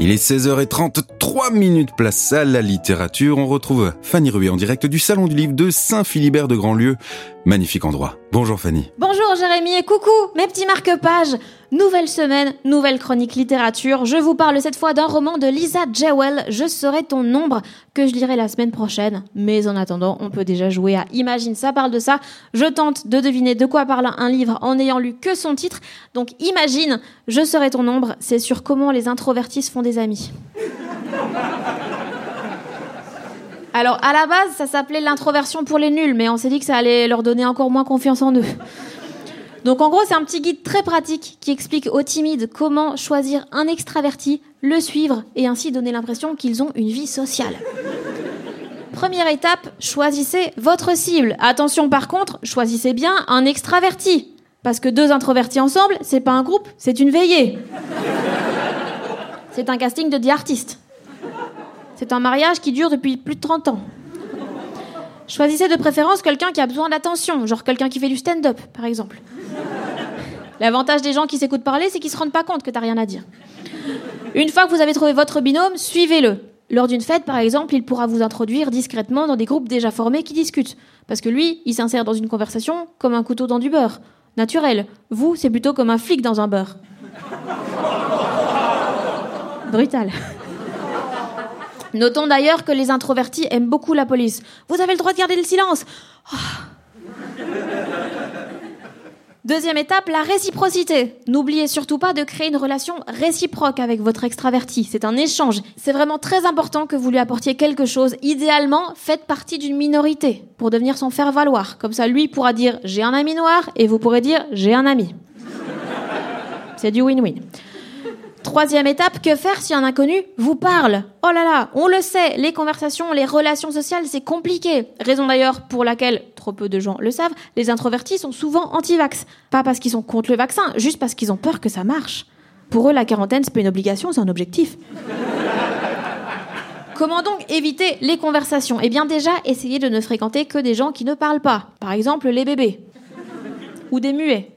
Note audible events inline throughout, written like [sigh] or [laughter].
Il est 16h33 minutes place à la littérature. On retrouve Fanny Ruet en direct du Salon du Livre de Saint-Philibert de Grandlieu. Magnifique endroit. Bonjour Fanny. Bonjour Jérémy et coucou mes petits marque-pages. Nouvelle semaine, nouvelle chronique littérature. Je vous parle cette fois d'un roman de Lisa Jewell, Je serai ton ombre, que je lirai la semaine prochaine. Mais en attendant, on peut déjà jouer à Imagine, ça parle de ça. Je tente de deviner de quoi parle un livre en n'ayant lu que son titre. Donc Imagine, Je serai ton ombre, c'est sur comment les introvertis font des amis. Alors, à la base, ça s'appelait l'introversion pour les nuls, mais on s'est dit que ça allait leur donner encore moins confiance en eux. [laughs] Donc, en gros, c'est un petit guide très pratique qui explique aux timides comment choisir un extraverti, le suivre et ainsi donner l'impression qu'ils ont une vie sociale. Première étape, choisissez votre cible. Attention par contre, choisissez bien un extraverti. Parce que deux introvertis ensemble, c'est pas un groupe, c'est une veillée. C'est un casting de 10 artistes. C'est un mariage qui dure depuis plus de 30 ans. Choisissez de préférence quelqu'un qui a besoin d'attention, genre quelqu'un qui fait du stand-up, par exemple. L'avantage des gens qui s'écoutent parler, c'est qu'ils se rendent pas compte que t'as rien à dire. Une fois que vous avez trouvé votre binôme, suivez-le. Lors d'une fête, par exemple, il pourra vous introduire discrètement dans des groupes déjà formés qui discutent. Parce que lui, il s'insère dans une conversation comme un couteau dans du beurre. Naturel. Vous, c'est plutôt comme un flic dans un beurre. Brutal. Notons d'ailleurs que les introvertis aiment beaucoup la police. Vous avez le droit de garder le silence. Oh. Deuxième étape, la réciprocité. N'oubliez surtout pas de créer une relation réciproque avec votre extraverti. C'est un échange. C'est vraiment très important que vous lui apportiez quelque chose. Idéalement, faites partie d'une minorité pour devenir son faire valoir. Comme ça, lui pourra dire j'ai un ami noir et vous pourrez dire j'ai un ami. C'est du win-win. Troisième étape, que faire si un inconnu vous parle Oh là là, on le sait, les conversations, les relations sociales, c'est compliqué. Raison d'ailleurs pour laquelle, trop peu de gens le savent, les introvertis sont souvent anti-vax. Pas parce qu'ils sont contre le vaccin, juste parce qu'ils ont peur que ça marche. Pour eux, la quarantaine, c'est pas une obligation, c'est un objectif. Comment donc éviter les conversations? Eh bien déjà, essayez de ne fréquenter que des gens qui ne parlent pas. Par exemple, les bébés. Ou des muets.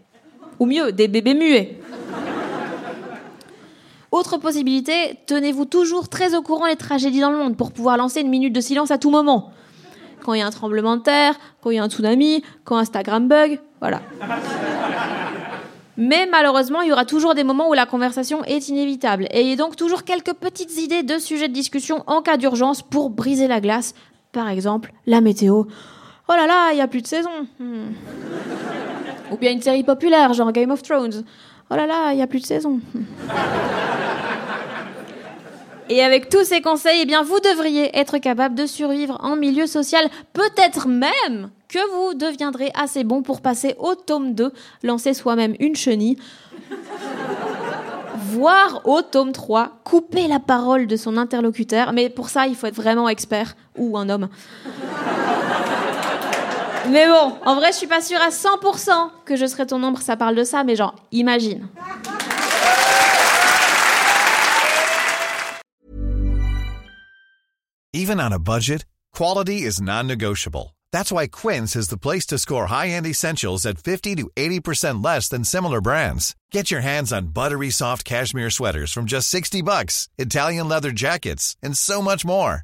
Ou mieux, des bébés muets. Autre possibilité, tenez-vous toujours très au courant des tragédies dans le monde pour pouvoir lancer une minute de silence à tout moment. Quand il y a un tremblement de terre, quand il y a un tsunami, quand Instagram bug, voilà. Mais malheureusement, il y aura toujours des moments où la conversation est inévitable. Ayez donc toujours quelques petites idées de sujets de discussion en cas d'urgence pour briser la glace. Par exemple, la météo. Oh là là, il n'y a plus de saison. Hmm. Ou bien une série populaire, genre Game of Thrones. Oh là là, il n'y a plus de saison. Et avec tous ces conseils, eh bien, vous devriez être capable de survivre en milieu social. Peut-être même que vous deviendrez assez bon pour passer au tome 2, lancer soi-même une chenille, voire au tome 3, couper la parole de son interlocuteur. Mais pour ça, il faut être vraiment expert ou un homme. Mais bon, en vrai, je suis pas sûre à 100% que je serai ton ombre, ça parle de ça, mais genre, imagine. Even on a budget, quality is non-negotiable. That's why Quince is the place to score high-end essentials at 50 to 80% less than similar brands. Get your hands on buttery soft cashmere sweaters from just 60 bucks, Italian leather jackets, and so much more.